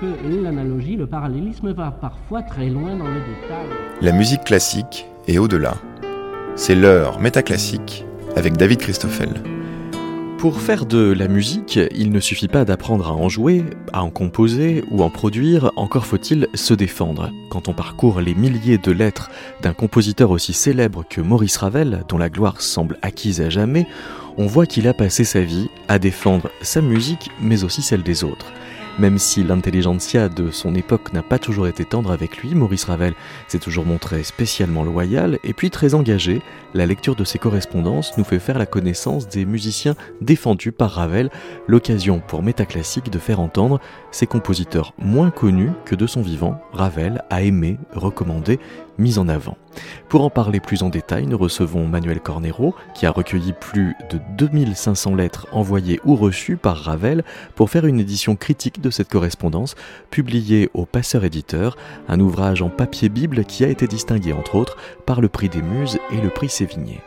que l'analogie, le parallélisme va parfois très loin dans le détail. La musique classique est au-delà. C'est l'heure métaclassique avec David Christoffel. Pour faire de la musique, il ne suffit pas d'apprendre à en jouer, à en composer ou en produire, encore faut-il se défendre. Quand on parcourt les milliers de lettres d'un compositeur aussi célèbre que Maurice Ravel, dont la gloire semble acquise à jamais, on voit qu'il a passé sa vie à défendre sa musique, mais aussi celle des autres. Même si l'intelligentsia de son époque n'a pas toujours été tendre avec lui, Maurice Ravel s'est toujours montré spécialement loyal et puis très engagé. La lecture de ses correspondances nous fait faire la connaissance des musiciens défendus par Ravel, l'occasion pour Métaclassique de faire entendre ses compositeurs moins connus que de son vivant, Ravel a aimé, recommandé mise en avant. Pour en parler plus en détail, nous recevons Manuel Cornero, qui a recueilli plus de 2500 lettres envoyées ou reçues par Ravel pour faire une édition critique de cette correspondance, publiée au Passeur Éditeur, un ouvrage en papier Bible qui a été distingué entre autres par le prix des Muses et le prix Sévigné.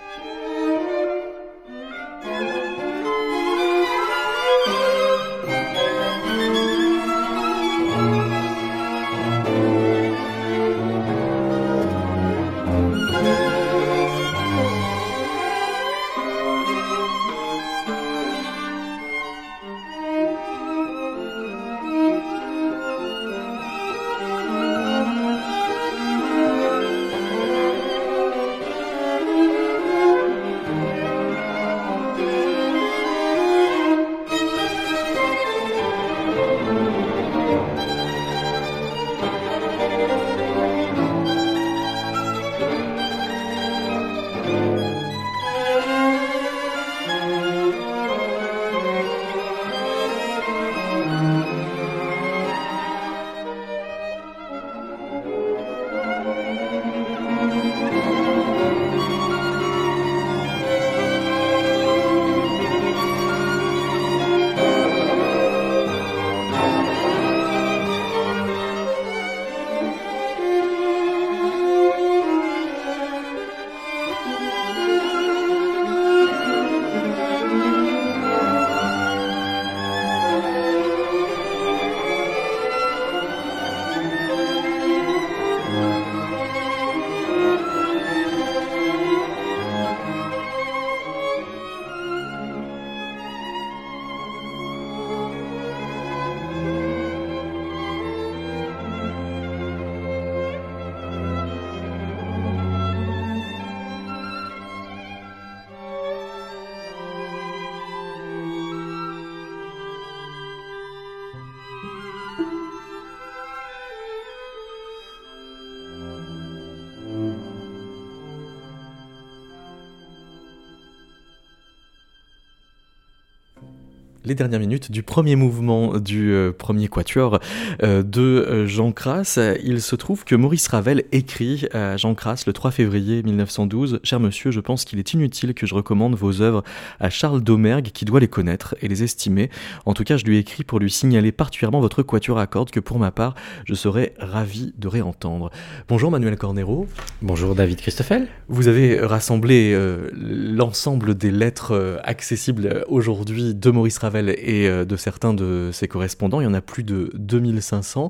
Les dernières minutes du premier mouvement du euh, premier quatuor euh, de euh, Jean Crass. Il se trouve que Maurice Ravel écrit à Jean Crass le 3 février 1912 Cher monsieur, je pense qu'il est inutile que je recommande vos œuvres à Charles Domergue qui doit les connaître et les estimer. En tout cas, je lui ai écrit pour lui signaler particulièrement votre quatuor à cordes que pour ma part, je serais ravi de réentendre. Bonjour Manuel Cornero. Bonjour David Christoffel. Vous avez rassemblé l'ensemble des lettres accessibles aujourd'hui de Maurice Ravel et euh, de certains de ses correspondants. Il y en a plus de 2500.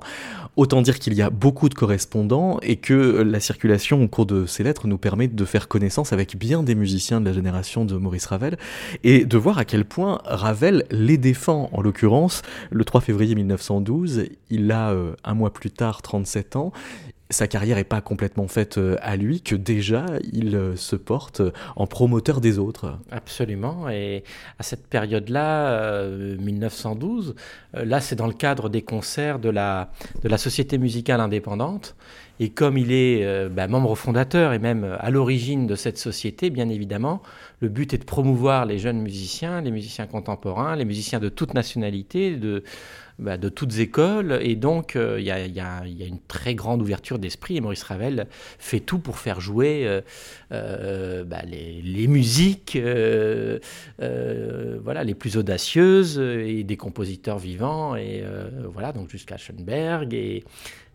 Autant dire qu'il y a beaucoup de correspondants et que la circulation au cours de ces lettres nous permet de faire connaissance avec bien des musiciens de la génération de Maurice Ravel et de voir à quel point Ravel les défend. En l'occurrence, le 3 février 1912, il a euh, un mois plus tard 37 ans sa carrière n'est pas complètement faite euh, à lui, que déjà il euh, se porte en promoteur des autres. Absolument, et à cette période-là, 1912, euh, là c'est dans le cadre des concerts de la, de la Société musicale indépendante, et comme il est bah, membre fondateur et même à l'origine de cette société, bien évidemment, le but est de promouvoir les jeunes musiciens, les musiciens contemporains, les musiciens de toute nationalité, de bah, de toutes écoles. Et donc, euh, il y, a, une très grande ouverture d'esprit. Et Maurice Ravel fait tout pour faire jouer euh, euh, bah, les, musiques voilà, les plus audacieuses et des compositeurs vivants. Et voilà, donc jusqu'à Schoenberg. Et.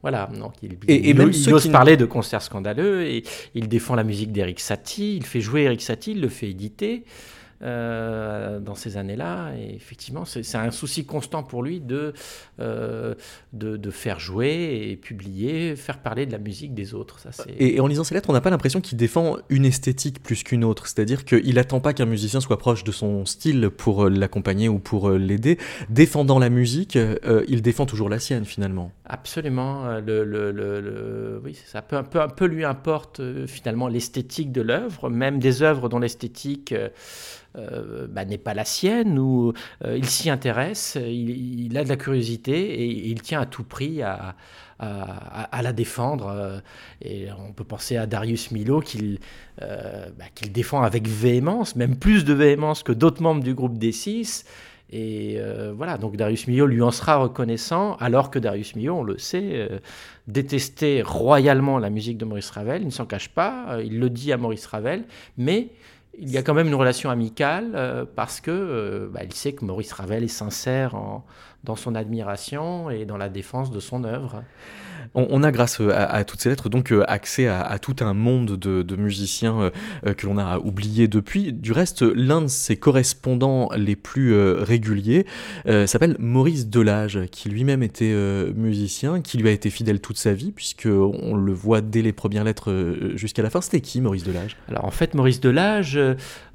Voilà, donc il, et, il, ose parler de concerts scandaleux et il défend la musique d'Eric Satie, il fait jouer Eric Satie, il le fait éditer. Dans ces années-là. Et effectivement, c'est un souci constant pour lui de, de, de, faire jouer et publier, faire parler de la musique des autres. Ça, et, et, en lisant ses lettres, on n'a pas l'impression qu'il défend une esthétique plus qu'une autre. C'est-à-dire qu'il n'attend pas qu'un musicien soit proche de son style pour l'accompagner ou pour l'aider. Défendant la musique, il défend toujours la sienne finalement. Absolument. Le, le, le, oui, ça. Peu, peu, peu lui importe finalement l'esthétique de l'œuvre, même des œuvres dont l'esthétique euh, bah, n'est pas la sienne, ou euh, il s'y intéresse, il, a de la curiosité et il tient à tout prix à, la défendre. Euh, et on peut penser à Darius Milo qu'il bah, défend avec véhémence, même plus de véhémence que d'autres membres du groupe D6. Et voilà, donc Darius Milhaud lui en sera reconnaissant, alors que Darius Milhaud, on le sait, détestait royalement la musique de Maurice Ravel, il ne s'en cache pas, il le dit à Maurice Ravel, mais il y a quand même une relation amicale euh, parce que euh, bah, il sait que Maurice Ravel est sincère dans son admiration et dans la défense de son œuvre. On, a grâce euh, à, toutes ces lettres donc accès à, tout un monde de, musiciens que l'on a oublié depuis. Du reste, l'un de ses correspondants les plus réguliers s'appelle Maurice Delage, qui lui-même était musicien, qui lui a été fidèle toute sa vie, puisque on le voit dès les premières lettres jusqu'à la fin. C'était qui Maurice Delage? Alors en fait, Maurice Delage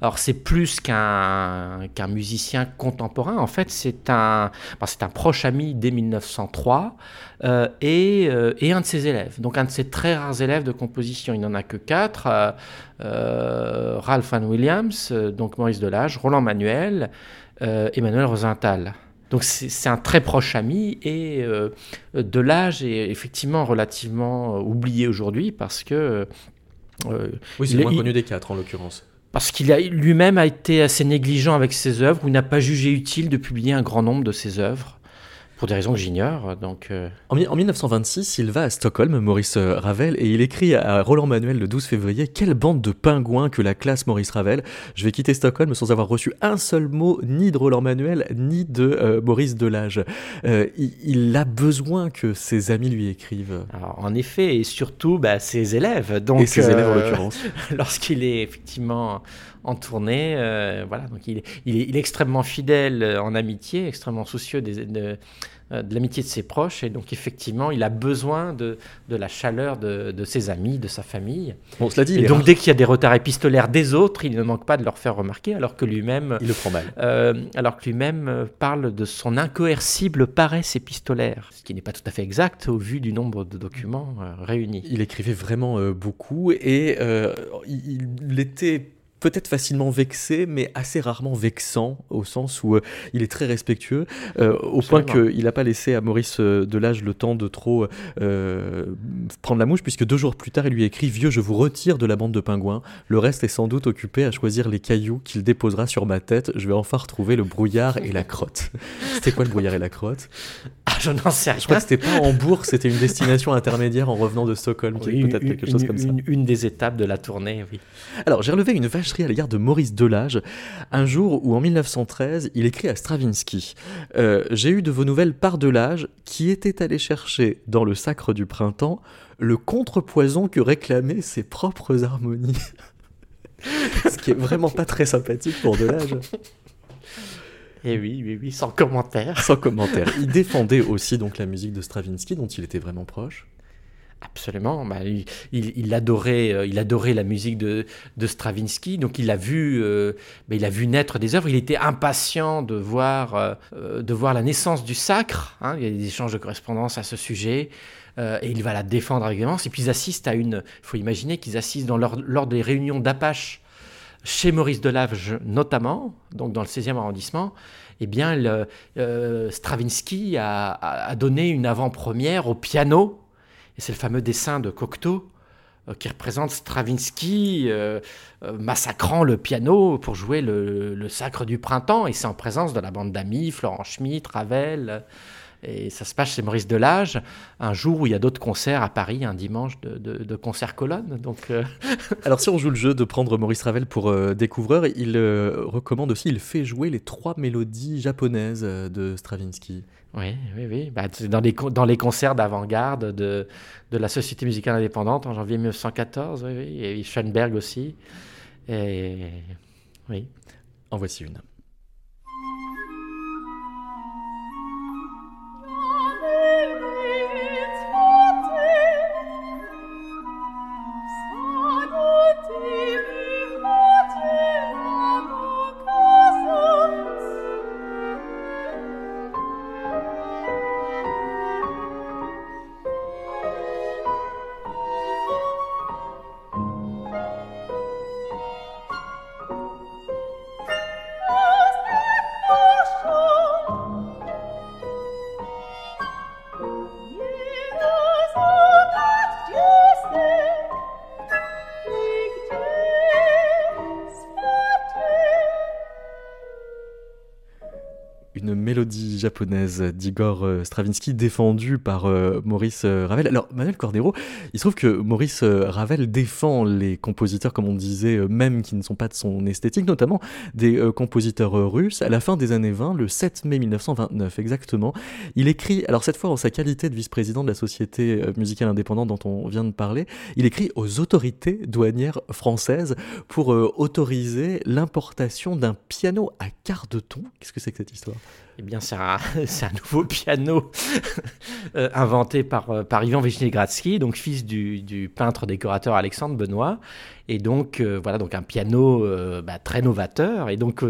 alors c'est plus qu'un qu'un musicien contemporain. En fait, c'est un, c'est un proche ami dès 1903 euh, et, euh, et, un de ses élèves. Donc un de ses très rares élèves de composition. Il n'en a que quatre. Euh, Ralph Van Williams, donc Maurice Delage, Roland Manuel, Emmanuel Rosenthal. Donc c'est un très proche ami et Delage est effectivement relativement oublié aujourd'hui parce que oui, c'est le moins connu des quatre en l'occurrence parce qu'il a lui-même a été assez négligent avec ses œuvres ou n'a pas jugé utile de publier un grand nombre de ses œuvres pour des raisons que j'ignore. Donc, euh. en, 1926, il va à Stockholm, Maurice euh, Ravel, et il écrit à Roland Manuel le 12 février Quelle bande de pingouins que la classe Maurice Ravel Je vais quitter Stockholm sans avoir reçu un seul mot ni de Roland Manuel ni de euh, Maurice Delage. il, a besoin que ses amis lui écrivent. en effet, et surtout bah, ses élèves. Donc, et ses élèves en l'occurrence. Lorsqu'il est effectivement en tournée. Euh, voilà, donc il est, il, est, extrêmement fidèle euh, en amitié, extrêmement soucieux des, de, euh, de l'amitié de ses proches. Et donc, effectivement, il a besoin de, de la chaleur de, de, ses amis, de sa famille. Bon, cela dit, et donc, dès qu'il y a des retards épistolaires des autres, il ne manque pas de leur faire remarquer, alors que lui-même. Il le prend mal. alors que lui-même parle de son incoercible paresse épistolaire, ce qui n'est pas tout à fait exact au vu du nombre de documents réunis. Il écrivait vraiment beaucoup et il, il était peut-être facilement vexé, mais assez rarement vexant, au sens où euh, il est très respectueux, euh, au point qu'il n'a pas laissé à Maurice euh, Delage le temps de trop prendre la mouche, puisque deux jours plus tard, il lui écrit Vieux, je vous retire de la bande de pingouins. Le reste est sans doute occupé à choisir les cailloux qu'il déposera sur ma tête. Je vais enfin retrouver le brouillard et la crotte. c'était quoi le brouillard et la crotte? Ah, je n'en sais rien. Je crois que c'était pas Hambourg, c'était une destination intermédiaire en revenant de Stockholm, peut-être quelque chose comme ça. Une, des étapes de la tournée, oui. Alors, j'ai relevé une vache à l'égard de Maurice Delage, un jour où en 1913, il écrit à Stravinsky euh, J'ai eu de vos nouvelles par Delage, qui était allé chercher dans le sacre du printemps le contrepoison que réclamaient ses propres harmonies. Ce qui est vraiment pas très sympathique pour Delage. Et eh oui, oui, oui, sans commentaire. Sans commentaire. Il défendait aussi donc la musique de Stravinsky, dont il était vraiment proche. Absolument. Bah, il, adorait, euh, il adorait la musique de, Stravinsky, donc il a vu, euh, bah, il a vu naître des œuvres. Il était impatient de voir, euh, de voir la naissance du sacre. Hein. Il y a des échanges de correspondance à ce sujet. et il va la défendre avec véhémence. Et puis ils assistent à une. Il faut imaginer qu'ils assistent dans lors des réunions d'Apache chez Maurice Delage notamment, donc dans le 16e arrondissement, eh bien, Stravinsky a, donné une avant-première au piano et c'est le fameux dessin de Cocteau euh, qui représente Stravinsky euh, euh, massacrant le piano pour jouer le, Sacre du Printemps. Et c'est en présence de la bande d'amis, Florent Schmitt, Ravel. Et ça se passe chez Maurice Delage, un jour où il y a d'autres concerts à Paris, un dimanche de, de, concert colonne. Donc, Alors si on joue le jeu de prendre Maurice Ravel pour découvreur, il recommande aussi, il fait jouer les trois mélodies japonaises de Stravinsky. Oui, oui, oui. Bah, dans, les, concerts d'avant-garde de, de la Société musicale indépendante en janvier 1914, oui, oui. Et Schoenberg aussi. Et, oui. En voici une. Japonaise d'Igor euh, Stravinsky défendue par euh, Maurice euh, Ravel. Alors Manuel Cordero, il se trouve que Maurice Ravel défend les compositeurs, comme on disait, même qui ne sont pas de son esthétique, notamment des compositeurs russes. À la fin des années 20, le 7 mai 1929 exactement, il écrit, alors cette fois en sa qualité de vice-président de la Société musicale indépendante dont on vient de parler, il écrit aux autorités douanières françaises pour autoriser l'importation d'un piano à quart de ton. Qu'est-ce que c'est que cette histoire? Eh bien, c'est un, un, nouveau piano euh, inventé par, euh, par Ivan Vishnegradsky, donc fils du, du, peintre décorateur Alexandre Benoît. Et donc, euh, voilà, donc un piano bah, très novateur. Et donc,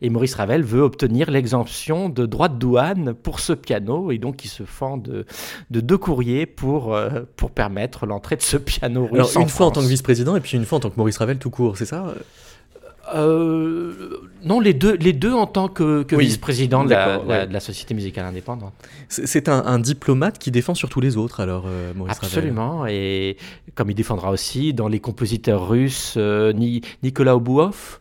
et Maurice Ravel veut obtenir l'exemption de droits de douane pour ce piano. Et donc, il se fend de, de deux courriers pour, pour permettre l'entrée de ce piano russe. Alors, une fois en tant que vice-président et puis une fois en tant que Maurice Ravel tout court, c'est ça? Euh, non, les deux, les deux en tant que, vice-président de, la Société musicale indépendante. C'est un, diplomate qui défend surtout les autres, alors, euh, Maurice Absolument, et comme il défendra aussi dans les compositeurs russes, euh, Nicolas Obouov,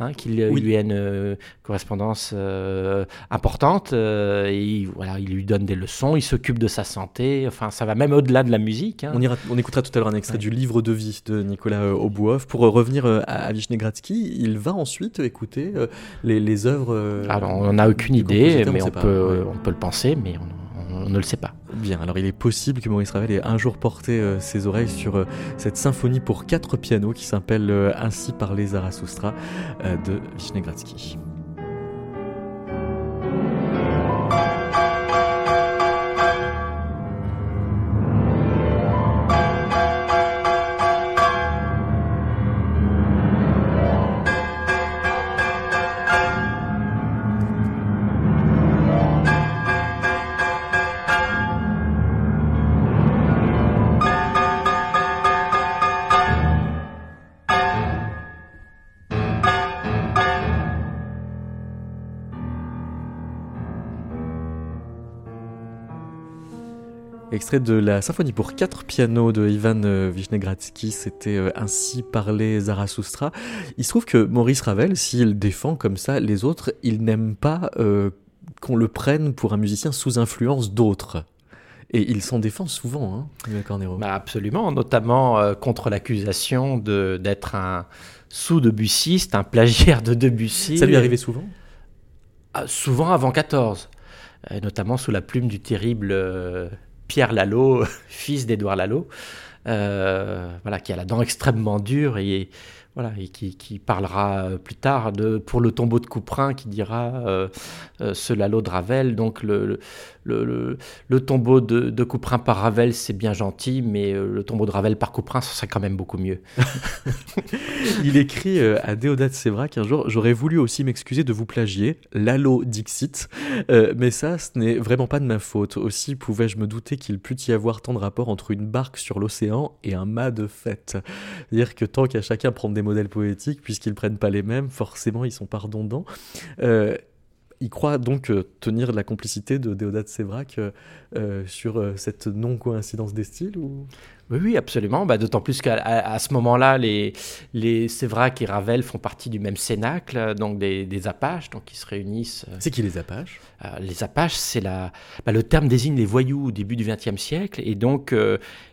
Hein, qu'il lui a une euh, correspondance euh, importante. Euh, et voilà, il lui donne des leçons, il s'occupe de sa santé. Enfin, ça va même au-delà de la musique. Hein. On, ira, on écoutera tout à l'heure un extrait du livre de vie de Nicolas Obouov. Pour revenir à, Vishnegradsky, il va ensuite écouter les, les œuvres. Alors, on n'a aucune idée, mais on, peut, on peut le penser, mais on on ne le sait pas. Bien, alors il est possible que Maurice Ravel ait un jour porté euh, ses oreilles sur euh, cette symphonie pour quatre pianos qui s'appelle euh, Ainsi par les Zarathustra de Vishnegradsky. Extrait de la symphonie pour quatre pianos de Ivan euh, Vishnegradsky, c'était euh, ainsi parlé Zarathustra. Il se trouve que Maurice Ravel, s'il défend comme ça les autres, il n'aime pas euh, qu'on le prenne pour un musicien sous influence d'autres. Et il s'en défend souvent, hein, Cornero. Bah absolument, notamment contre l'accusation d'être un sous-debussiste, un plagiaire de Debussy. Ça lui arrivait souvent? Ah, Souvent avant 14, notamment sous la plume du terrible Pierre Lalo, fils d'Édouard Lalo, euh, voilà, qui a la dent extrêmement dure et voilà, qui, parlera euh, plus tard de, pour le tombeau de Couperin, qui dira euh, euh, ce Lalo de Ravel. Donc le, le, tombeau de, de, Couperin par Ravel, c'est bien gentil, mais le tombeau de Ravel par Couperin, ce serait quand même beaucoup mieux. Il écrit à Déodat Sévrac un jour J'aurais voulu aussi m'excuser de vous plagier, Lalo Dixit, mais ça, ce n'est vraiment pas de ma faute. Aussi pouvais-je me douter qu'il pût y avoir tant de rapports entre une barque sur l'océan et un mât de fête. C'est-à-dire que tant qu'à chacun prendre des modèles poétiques, puisqu'ils prennent pas les mêmes, forcément ils sont pas redondants. Euh, il croit donc euh, tenir la complicité de Déodat Sévrac euh, euh, sur cette non-coïncidence des styles ou... Oui, oui, absolument. Bah, D'autant plus qu'à à, ce moment-là, les, les Sévrac et Ravel font partie du même cénacle, donc des, des Apaches, donc ils se réunissent. C'est qui les Apaches? Les Apaches, c'est la, bah, le terme désigne les voyous au début du XXe siècle, et donc,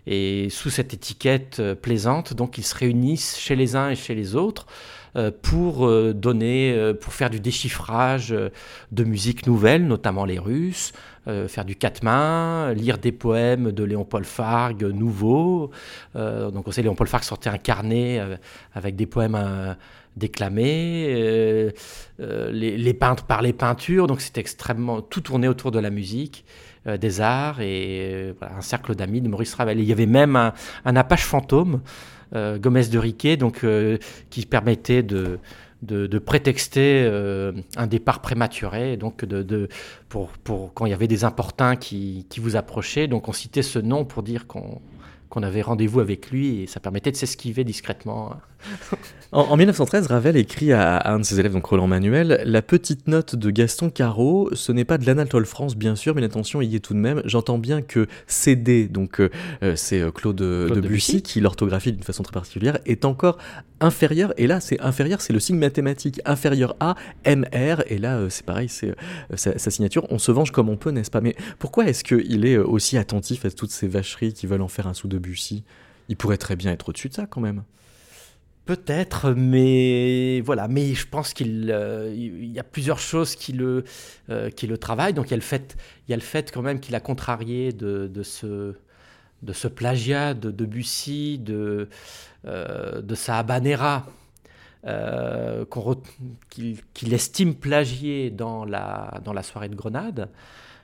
et sous cette étiquette plaisante, donc ils se réunissent chez les uns et chez les autres. Euh, pour euh, donner, euh, pour faire du déchiffrage de musique nouvelle, notamment les Russes, faire du quatre mains, lire des poèmes de Léon-Paul Fargue nouveaux. donc on sait Léon-Paul Fargue sortait un carnet avec des poèmes déclamé, les, peintres par les peintures, donc c'était extrêmement tout tourné autour de la musique. des arts et un cercle d'amis de Maurice Ravel. il y avait même un Apache fantôme, Gomez de Riquet, donc, qui permettait de, prétexter euh, un départ prématuré, donc pour, quand il y avait des importuns qui vous approchaient. Donc on citait ce nom pour dire qu'on qu'on avait rendez-vous avec lui et ça permettait de s'esquiver discrètement. en, 1913, Ravel écrit à, un de ses élèves, donc Roland Manuel, La petite note de Gaston Caro, ce n'est pas de l'Anatole France bien sûr, mais l'attention y est tout de même. J'entends bien que CD, donc euh, euh, c'est euh, Claude, Debussy, qui l'orthographie d'une façon très particulière, est encore inférieur, et là c'est inférieur, c'est le signe mathématique, inférieur à MR, et là c'est pareil, c'est sa, sa, signature, on se venge comme on peut, n'est-ce pas? Mais pourquoi est-ce qu'il est aussi attentif à toutes ces vacheries qui veulent en faire un sou de Debussy. Il pourrait très bien être au-dessus de ça quand même. Peut-être, mais voilà. Mais je pense qu'il euh, y a plusieurs choses qui le, euh, qui le travaillent. Donc il y a le fait, il y a le fait quand même qu'il a contrarié de, de, ce, de ce plagiat de Debussy, de, euh, de sa habanera, qu'il estime plagié dans la, dans la soirée de Grenade.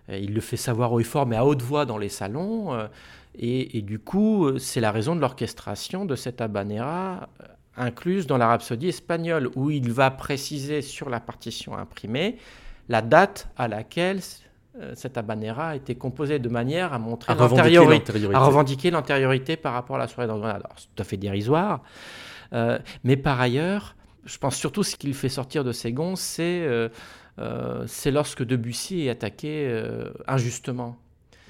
Il le fait savoir haut et fort, mais à haute voix dans les salons. Et, du coup, euh, c'est la raison de l'orchestration de cette habanera euh, incluse dans la rhapsodie espagnole, où il va préciser sur la partition imprimée la date à laquelle euh, cette habanera a été composée de manière à montrer l'antériorité, à revendiquer l'antériorité par rapport à la soirée d'André. Alors, c'est tout à fait dérisoire, mais par ailleurs, je pense surtout ce qu'il fait sortir de ses gonds, c'est c'est lorsque Debussy est attaqué injustement.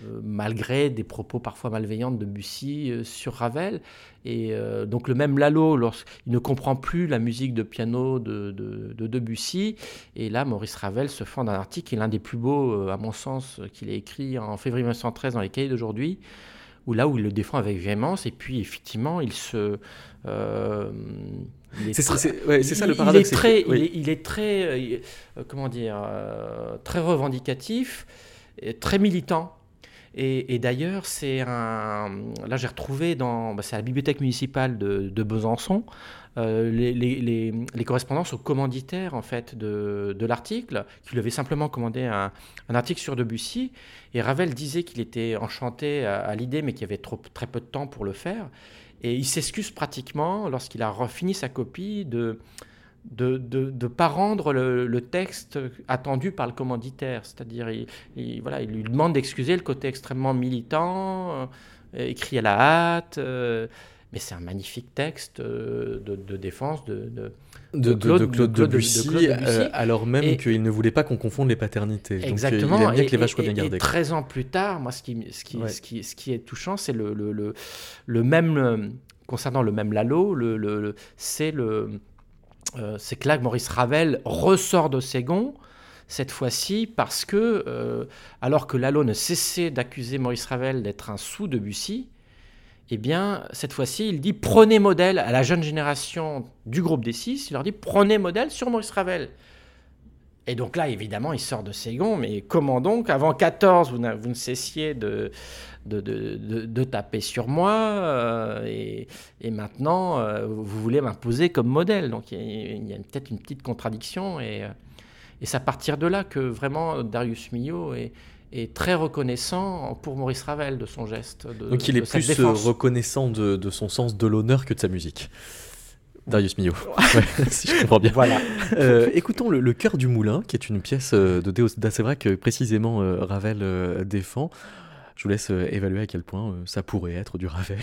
Euh, malgré des propos parfois malveillants de Debussy euh, sur Ravel. Et euh, donc le même Lalo, lorsqu'il ne comprend plus la musique de piano de, de, Debussy, et là Maurice Ravel se fend d'un article qui est l'un des plus beaux, à mon sens, qu'il ait écrit en février 1913 dans les cahiers d'aujourd'hui, où là où il le défend avec véhémence, et puis effectivement il se... c'est ça, le paradoxe. Il est très, il est, très comment dire, très revendicatif, et très militant. Et, d'ailleurs, c'est un. Là, j'ai retrouvé dans. Bah, c'est la bibliothèque municipale de, Besançon. Euh, les, correspondances au commanditaire en fait de, l'article, qui lui avait simplement commandé un, article sur Debussy. Et Ravel disait qu'il était enchanté à, l'idée, mais qu'il y avait très peu de temps pour le faire. Et il s'excuse pratiquement, lorsqu'il a fini sa copie, de, de ne pas rendre le, texte attendu par le commanditaire. C'est-à-dire, il, voilà, il lui demande d'excuser le côté extrêmement militant, euh, écrit à la hâte. Euh, mais c'est un magnifique texte euh, de, défense de, de, Claude, Debussy, alors même qu'il ne voulait pas qu'on confonde les paternités. Exactement. Donc, il bien que les vaches soient bien gardées. Et 13 ans plus tard, moi, ce qui, ce qui, ce qui, ce qui est touchant, c'est le, le, le, même, concernant le même Lalo, le, c'est le euh, c'est que là, Maurice Ravel ressort de Ségon, cette fois-ci, parce que, euh, alors que Lalo ne cessait d'accuser Maurice Ravel d'être un sous de Bussy, eh bien, cette fois-ci, il dit prenez modèle à la jeune génération du groupe des six, il leur dit prenez modèle sur Maurice Ravel. Et donc là, évidemment, il sort de Ségon, mais comment donc Avant 14, vous, vous ne cessiez de, de, de, taper sur moi, euh, et, et, maintenant, euh, vous voulez m'imposer comme modèle. Donc il y a, peut-être une petite contradiction, et, euh, et c'est à partir de là que vraiment Darius Milhaud est, est très reconnaissant pour Maurice Ravel de son geste. Donc il est plus reconnaissant de, de, son sens de l'honneur que de sa musique. Darius Milhaud, si je comprends bien. Voilà. écoutons le, Cœur du Moulin, qui est une pièce de Deus Dacevra que précisément Ravel défend. Je vous laisse euh, évaluer à quel point euh, ça pourrait être du Ravel.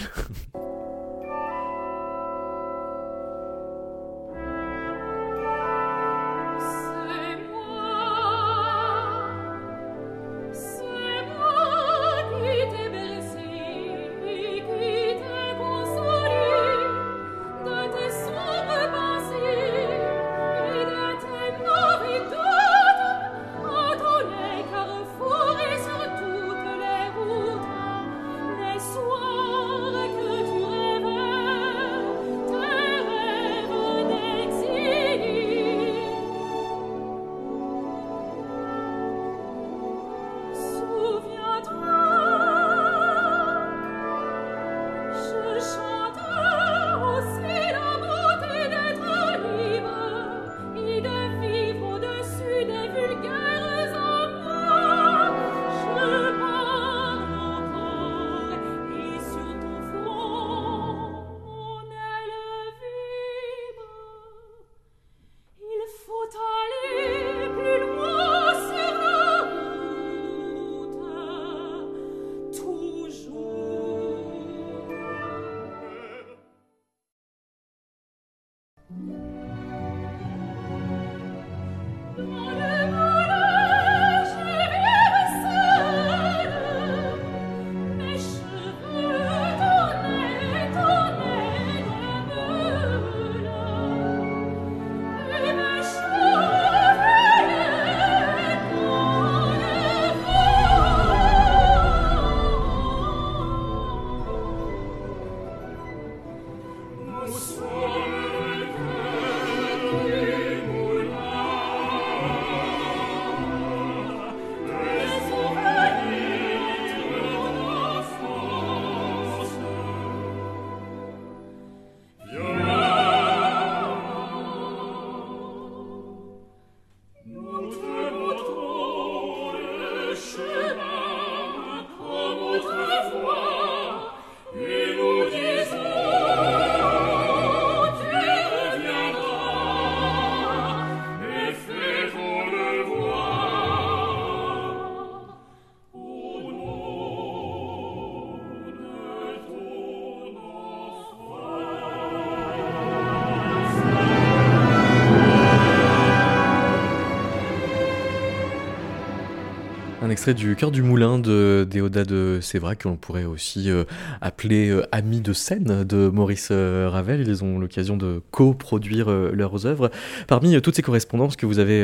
Un extrait du Cœur du Moulin de Déodat de Sévrac, que l'on pourrait aussi euh, appeler euh, Amis de scène de Maurice euh, Ravel. Ils ont l'occasion de coproduire leurs œuvres. Parmi toutes ces correspondances que vous avez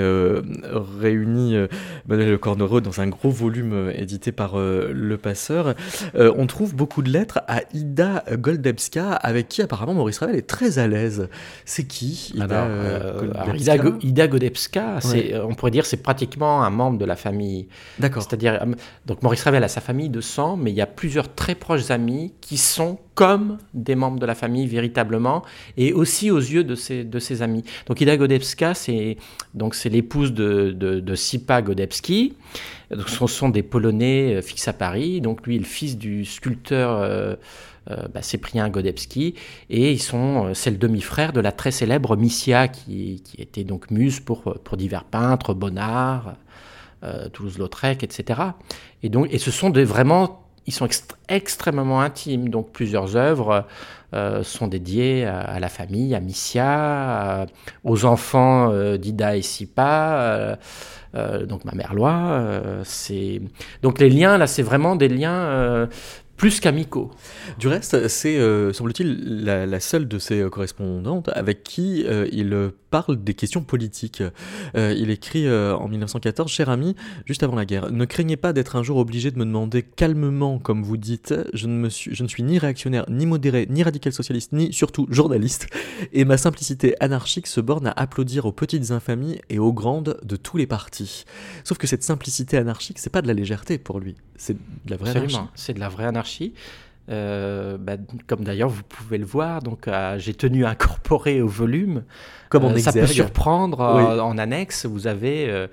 réunies, Manuel Cornero, dans un gros volume édité par Le Passeur, on trouve beaucoup de lettres à Ida Goldebska, avec qui apparemment Maurice Ravel est très à l'aise. C'est qui Ida, Ida, Goldebska, on pourrait dire c'est pratiquement un membre de la famille C'est-à-dire, euh, donc Maurice Ravel a sa famille de sang, mais il y a plusieurs très proches amis qui sont comme des membres de la famille véritablement, et aussi aux yeux de ses, amis. Donc Ida Godebska, c'est donc l'épouse de, de, Sipa Godebski. Donc, ce sont des Polonais euh, fixés à Paris. Donc lui est le fils du sculpteur. Euh, bah, Cyprien Godebski, et ils sont, c'est le demi-frère de la très célèbre Missia, qui, qui était donc muse pour, pour divers peintres, Bonnard, euh, Toulouse-Lautrec, etc. Et, donc, et ce sont des, vraiment, ils sont extrêmement intimes, donc plusieurs œuvres euh, sont dédiées à, la famille, à Missia, aux enfants euh, d'Ida et Sipa, donc ma mère Loi. donc les liens là, c'est vraiment des liens plus qu'amicaux. Du reste, c'est, euh, semble-t-il, la, seule de ses correspondantes avec qui euh, il parle des questions politiques. Euh, il écrit en 1914, Cher ami, juste avant la guerre, ne craignez pas d'être un jour obligé de me demander calmement, comme vous dites, je ne, me suis, je ne suis ni réactionnaire, ni modéré, ni radical socialiste, ni surtout journaliste, et ma simplicité anarchique se borne à applaudir aux petites infamies et aux grandes de tous les partis. Sauf que cette simplicité anarchique, c'est pas de la légèreté pour lui, c'est de la vraie Absolument, c'est de la vraie anarchie euh, bah, comme d'ailleurs vous pouvez le voir, donc euh, j'ai tenu à incorporer au volume. Comme on euh, Ça peut surprendre. en annexe, vous avez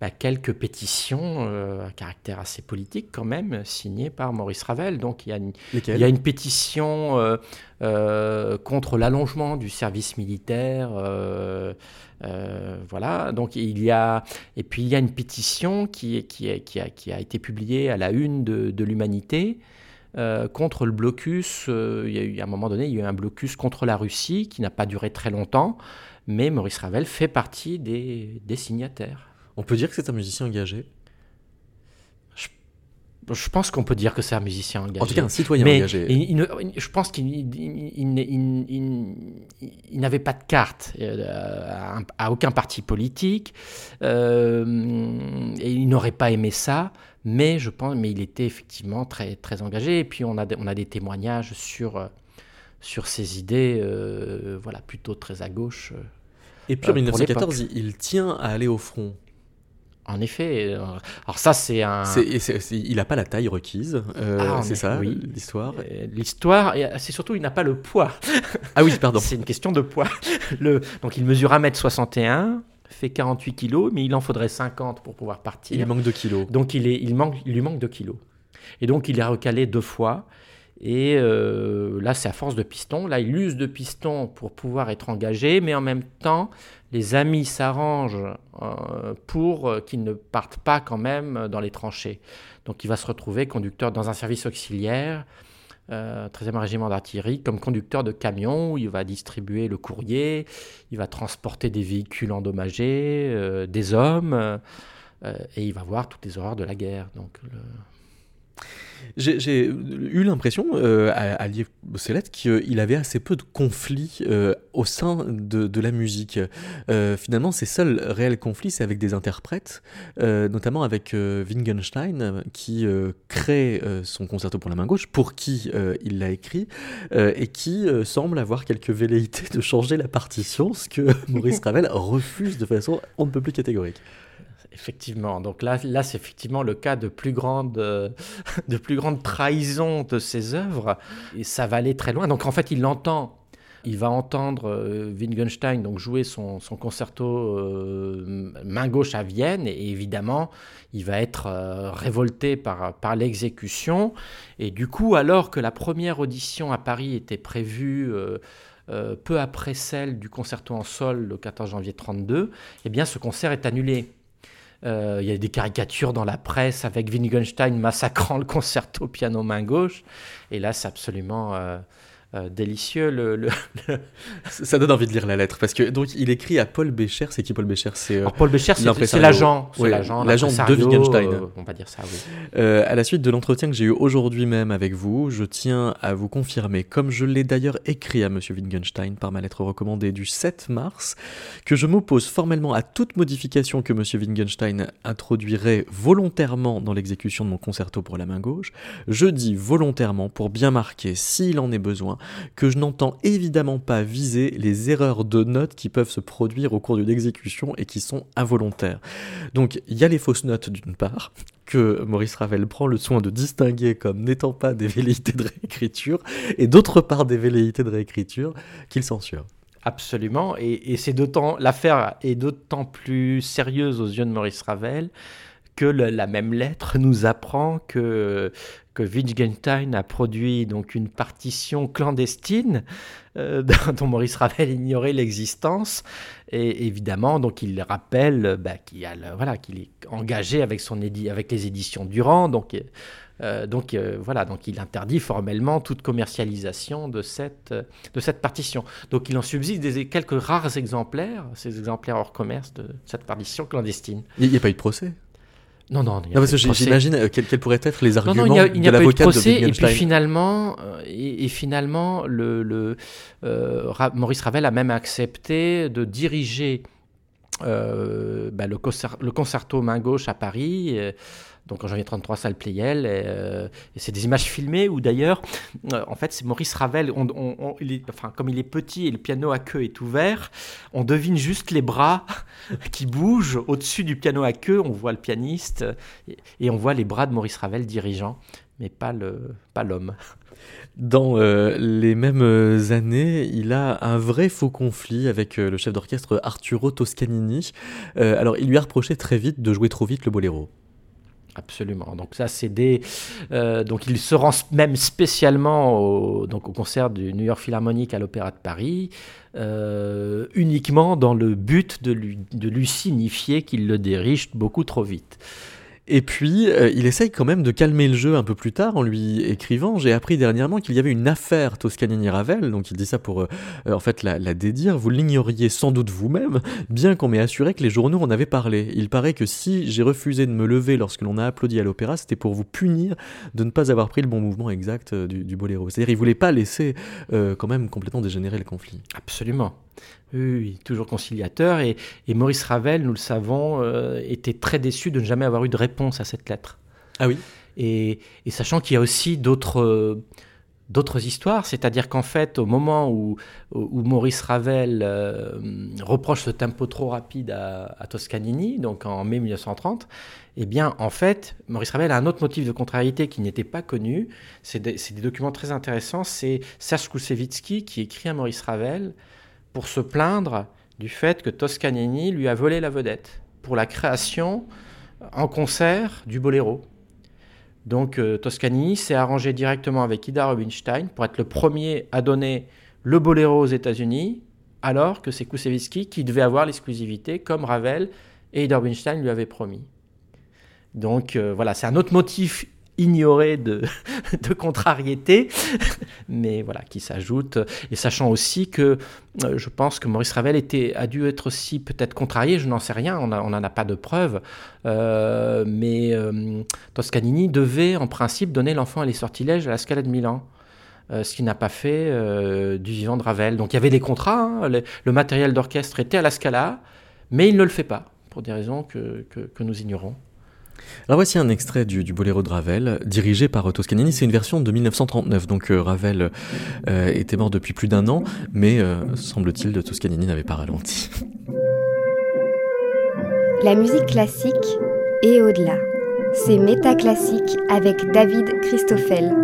bah, quelques pétitions à caractère assez politique quand même, signées par Maurice Ravel. Donc il y a une, il y a une pétition contre l'allongement du service militaire. voilà, donc il y a et puis il y a une pétition qui, qui, qui, a, qui a été publiée à la une de, de l'Humanité euh, contre le blocus. Euh, il y a eu, à un moment donné, il y a eu un blocus contre la Russie qui n'a pas duré très longtemps, mais Maurice Ravel fait partie des, signataires. On peut dire que c'est un musicien engagé? Je, pense qu'on peut dire que c'est un musicien engagé. En tout cas, un citoyen engagé. je pense qu'il n'avait pas de carte euh, à, aucun parti politique et il n'aurait pas aimé ça mais je pense, mais il était effectivement très, très engagé. Et puis on a, on a des témoignages sur, euh, sur ses idées, euh, voilà, plutôt très à gauche. Euh, et puis en 1914, il tient à aller au front. En effet, alors ça c'est un. il n'a pas la taille requise, ah, c'est ça oui. l'histoire? L'histoire, c'est surtout il n'a pas le poids. Ah oui, pardon. c'est une question de poids. Le, donc il mesure 1m61, fait 48 kilos, mais il en faudrait 50 pour pouvoir partir. Il manque 2 kilos. Donc il, est, il, manque, il lui manque 2 kilos. Et donc il est recalé deux fois. Et euh, là, c'est à force de piston. Là, il use de piston pour pouvoir être engagé, mais en même temps, les amis s'arrangent euh, pour euh, qu'il ne parte pas quand même dans les tranchées. Donc il va se retrouver conducteur dans un service auxiliaire 13e euh, régiment d'artillerie, comme conducteur de camion, où il va distribuer le courrier, il va transporter des véhicules endommagés, des hommes, et il va voir toutes les horreurs de la guerre. Donc, j'ai eu l'impression, euh, à, ces lettres, qu'il avait assez peu de conflits euh, au sein de, la musique. Euh, finalement, ses seuls réels conflits, c'est avec des interprètes, notamment avec Wittgenstein, qui crée son concerto pour la main gauche, pour qui il l'a écrit, et qui semble avoir quelques velléités de changer la partition, ce que Maurice Ravel refuse de façon on ne peut plus catégorique. Effectivement. Donc là, là c'est effectivement le cas de plus grande, de plus grande trahison de ses œuvres. Et ça va aller très loin. Donc en fait, il l'entend. Il va entendre euh, Wittgenstein donc jouer son, son concerto euh, main gauche à Vienne et évidemment il va être euh, révolté par, par l'exécution et du coup alors que la première audition à Paris était prévue peu après celle du concerto en sol le 14 janvier 32, eh bien ce concert est annulé. Euh, il y a des caricatures dans la presse avec Wittgenstein massacrant le concerto piano main gauche. Et là, c'est absolument euh, euh, délicieux. Le, Ça donne envie de lire la lettre parce que donc il écrit à Paul Bécher. C'est qui Paul Bécher? C'est Paul Bécher, c'est l'agent, l'agent, l'agent de Wittgenstein. on va dire ça. Oui. à la suite de l'entretien que j'ai eu aujourd'hui même avec vous, je tiens à vous confirmer, comme je l'ai d'ailleurs écrit à Monsieur Wittgenstein par ma lettre recommandée du 7 mars, que je m'oppose formellement à toute modification que Monsieur Wittgenstein introduirait volontairement dans l'exécution de mon concerto pour la main gauche. Je dis volontairement pour bien marquer, s'il en est besoin, que je n'entends évidemment pas viser les erreurs de notes qui peuvent se produire au cours d'une exécution et qui sont involontaires. Donc il y a les fausses notes d'une part, que Maurice Ravel prend le soin de distinguer comme n'étant pas des velléités de réécriture, et d'autre part des velléités de réécriture qu'il censure. Absolument, et, c'est d'autant l'affaire est d'autant plus sérieuse aux yeux de Maurice Ravel que la même lettre nous apprend que que Wittgenstein a produit donc une partition clandestine euh, dont Maurice Ravel ignorait l'existence. Et évidemment donc il rappelle bah, qu'il voilà qu'il est engagé avec son avec les éditions Durand. Donc euh, donc euh, voilà donc il interdit formellement toute commercialisation de cette de cette partition. Donc il en subsiste des quelques rares exemplaires ces exemplaires hors commerce de cette partition clandestine. Il n'y a pas eu de procès? Non, non, non parce que j'imagine euh, quels, pourraient être les arguments non, non, il n'y a, a, pas eu de procès. et puis finalement, euh, et, finalement, le, le euh, Maurice Ravel a même accepté de diriger bah, le, concerto main gauche à Paris donc en janvier 33 salle Playel. Euh, et, c'est des images filmées où d'ailleurs, euh, en fait, c'est Maurice Ravel. On, enfin, comme il est petit et le piano à queue est ouvert, on devine juste les bras qui bougent au-dessus du piano à queue. On voit le pianiste et, on voit les bras de Maurice Ravel dirigeant, mais pas le pas l'homme. Dans euh, les mêmes années, il a un vrai faux conflit avec le chef d'orchestre Arturo Toscanini. alors, il lui a reproché très vite de jouer trop vite le boléro. Absolument. Donc ça, c'est des. Euh, donc il se rend même spécialement au, donc au concert du New York Philharmonic à l'Opéra de Paris, euh, uniquement dans le but de lui, de lui signifier qu'il le dirige beaucoup trop vite. Et puis, euh, il essaye quand même de calmer le jeu un peu plus tard en lui écrivant. J'ai appris dernièrement qu'il y avait une affaire Toscanini-Ravel, donc il dit ça pour euh, euh, en fait la, la, dédire. Vous l'ignoriez sans doute vous-même, bien qu'on m'ait assuré que les journaux en avaient parlé. Il paraît que si j'ai refusé de me lever lorsque l'on a applaudi à l'opéra, c'était pour vous punir de ne pas avoir pris le bon mouvement exact du, du boléro. C'est-à-dire, il voulait pas laisser quand même complètement dégénérer le conflit. Absolument. Oui, toujours conciliateur. Et, Maurice Ravel, nous le savons, euh, était très déçu de ne jamais avoir eu de réponse à cette lettre. Ah oui et, sachant qu'il y a aussi d'autres d'autres histoires, c'est-à-dire qu'en fait, au moment où, où Maurice Ravel euh, reproche ce tempo trop rapide à, Toscanini, donc en mai 1930, eh bien, en fait, Maurice Ravel a un autre motif de contrariété qui n'était pas connu. C'est des, des, documents très intéressants. C'est Serge Koussevitzky qui écrit à Maurice Ravel pour se plaindre du fait que Toscanini lui a volé la vedette pour la création en concert du boléro. Donc euh, Toscanini s'est arrangé directement avec Ida Rubinstein pour être le premier à donner le boléro aux États-Unis, alors que c'est Koussevitzky qui devait avoir l'exclusivité, comme Ravel et Ida Rubinstein lui avaient promis. Donc euh, voilà, c'est un autre motif ignoré de, contrariété, mais voilà, qui s'ajoute. Et sachant aussi que euh, je pense que Maurice Ravel était, a dû être aussi peut-être contrarié, je n'en sais rien, on n'en a pas de preuves, euh, mais euh, Toscanini devait en principe donner l'enfant à les sortilèges à la Scala de Milan. ce qu'il n'a pas fait du vivant de Ravel. Donc il y avait des contrats, hein, le, matériel d'orchestre était à la Scala, mais il ne le fait pas, pour des raisons que nous ignorons. Alors voici un extrait du, Boléro de Ravel, dirigé par Toscanini. C'est une version de 1939, donc euh, Ravel euh, était mort depuis plus d'un an, mais euh, semble-t-il, Toscanini n'avait pas ralenti. La musique classique et au-delà. C'est Métaclassique avec David Christoffel.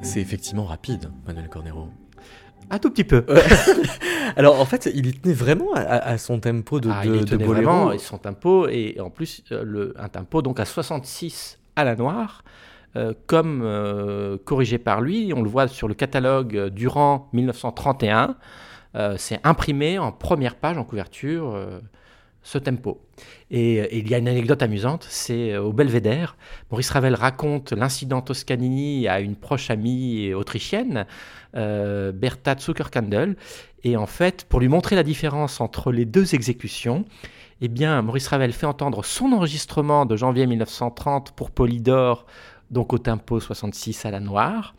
C'est effectivement rapide, Manuel Cornero. Un tout petit peu. Alors en fait, il y tenait vraiment à, son tempo de, ah, de, il de Vraiment, et son tempo, et en plus, euh, le, un tempo donc à 66 à la noire, euh, comme euh, corrigé par lui. On le voit sur le catalogue Durant 1931. C'est imprimé en première page, en couverture, ce tempo. Et, il y a une anecdote amusante, c'est au Belvédère, Maurice Ravel raconte l'incident Toscanini à une proche amie autrichienne, euh, Bertha Zuckerkandel. Et en fait, pour lui montrer la différence entre les deux exécutions, eh bien, Maurice Ravel fait entendre son enregistrement de janvier 1930 pour Polydor, donc au tempo 66 à la noire.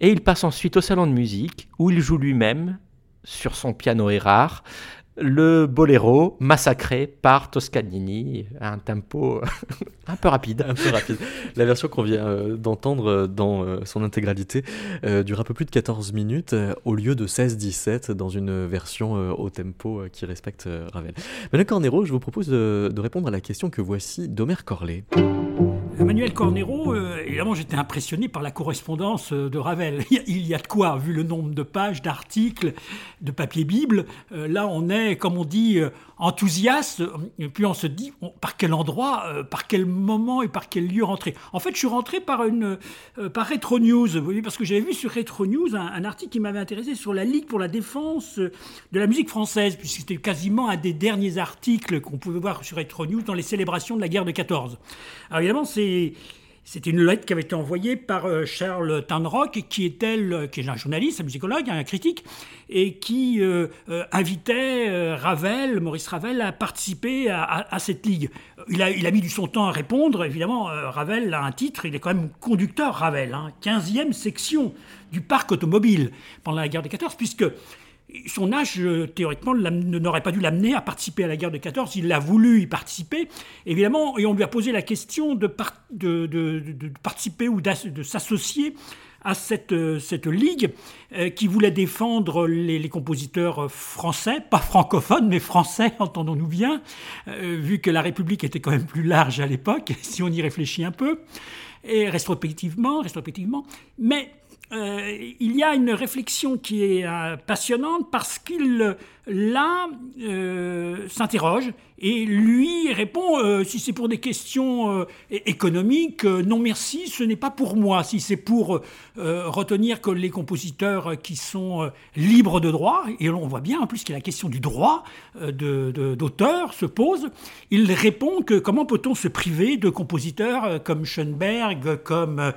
Et il passe ensuite au salon de musique, où il joue lui-même, sur son piano rare le boléro massacré par Toscanini à un tempo un peu rapide. Un peu rapide. La version qu'on vient euh, d'entendre euh, dans euh, son intégralité dure un peu plus de 14 minutes au lieu de 16-17 dans une version au tempo qui respecte Ravel. Maintenant, Cornero, je vous propose de, de, répondre à la question que voici d'Omer Corlet. Emmanuel Cornero, évidemment, j'étais impressionné par la correspondance de Ravel. Il y a de quoi, vu le nombre de pages, d'articles, de papier Bible. Là, on est, comme on dit, enthousiaste, et puis on se dit par quel endroit, euh, par quel moment et par quel lieu rentrer? En fait, je suis rentré par, une, euh, par Retro News, vous voyez, parce que j'avais vu sur Retro News un, article qui m'avait intéressé sur la Ligue pour la défense de la musique française, puisque c'était quasiment un des derniers articles qu'on pouvait voir sur Retro News dans les célébrations de la guerre de 14. Alors évidemment, c'est c'était une lettre qui avait été envoyée par euh, Charles Tanrock, qui, est un journaliste, un musicologue, un critique, et qui euh, euh, invitait Ravel, Maurice Ravel, à participer à, cette ligue. Il a, il a, mis du son temps à répondre. Évidemment, Ravel a un titre, il est quand même conducteur, Ravel, hein, 15e section du parc automobile pendant la guerre des 14, puisque son âge, euh, théoriquement, n'aurait pas dû l'amener à participer à la guerre de 14. Il a voulu y participer, évidemment, et on lui a posé la question de, participer ou de s'associer à cette, euh, ligue euh, qui voulait défendre les, compositeurs français, pas francophones, mais français, entendons-nous bien, vu que la République était quand même plus large à l'époque, si on y réfléchit un peu, et rétrospectivement, rétrospectivement. Mais il y a une réflexion qui est euh, passionnante parce qu'il là euh, s'interroge et lui répond euh, si c'est pour des questions euh, économiques, non merci, ce n'est pas pour moi. Si c'est pour retenir que les compositeurs qui sont libres de droit, et on voit bien en plus que la question du droit d'auteur se pose, il répond que comment peut-on se priver de compositeurs comme Schoenberg, comme